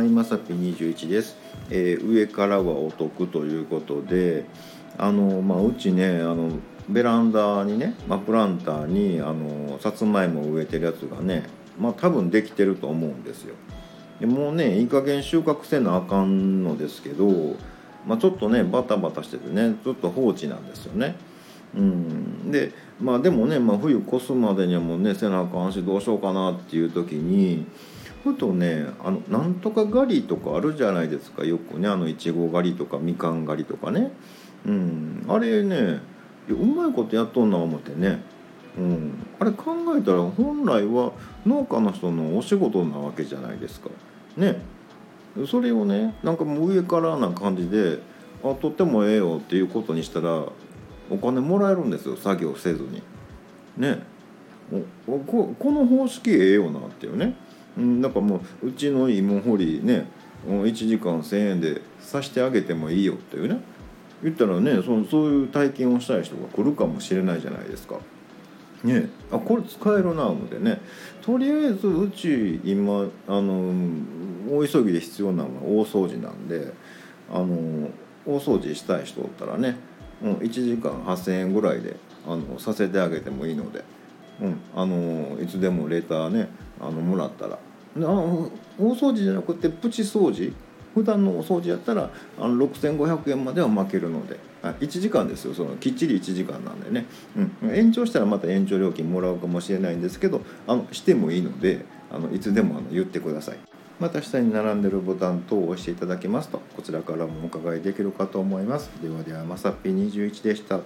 はいまさぴ21です、えー上からはお得ということであのまあうちねあのベランダにね、まあ、プランターにあのさつまいも植えてるやつがねまあ多分できてると思うんですよ。でもうねいい加減収穫せなあかんのですけど、まあ、ちょっとねバタバタしててねちょっと放置なんですよね。うん、でまあでもね、まあ、冬越すまでにはもうねせなあかんしどうしようかなっていう時にふとねあのなんとか狩りとかあるじゃないですかよくね。あのいちご狩りとかみかん狩りとかね、うん、あれねうまいことやっとんな思ってね、うん、あれ考えたら本来は農家の人のお仕事なわけじゃないですか。ね。それをねなんかもう上からな感じで「あとってもええよ」っていうことにしたらお金もらえるんですよ。作業せずに。ね。おここの方式ええよなっていうね、うん、なんかもううちの芋掘りね1時間1,000円でさしてあげてもいいよっていうね言ったらねそそういう体験をしたい人が来るかもしれないじゃないですか。ねあこれ使えるな思ってねとりあえずうち今あの大急ぎで必要なのは大掃除なんであの大掃除したい人おったらね、うん、1時間8,000円ぐらいであのさせてあげてもいいので、うん、あのいつでもレターねあのもらったらであの大掃除じゃなくてプチ掃除？普段のお掃除やったらあの6500円までは負けるので。あ1時間ですよ。そのきっちり1時間なんでね、うん、延長したらまた延長料金もらうかもしれないんですけどあのしてもいいのであのいつでもあの言ってください。また下に並んでるボタン等を押していただけますとこちらからもお伺いできるかと思います。ではではまさっぴ21でした。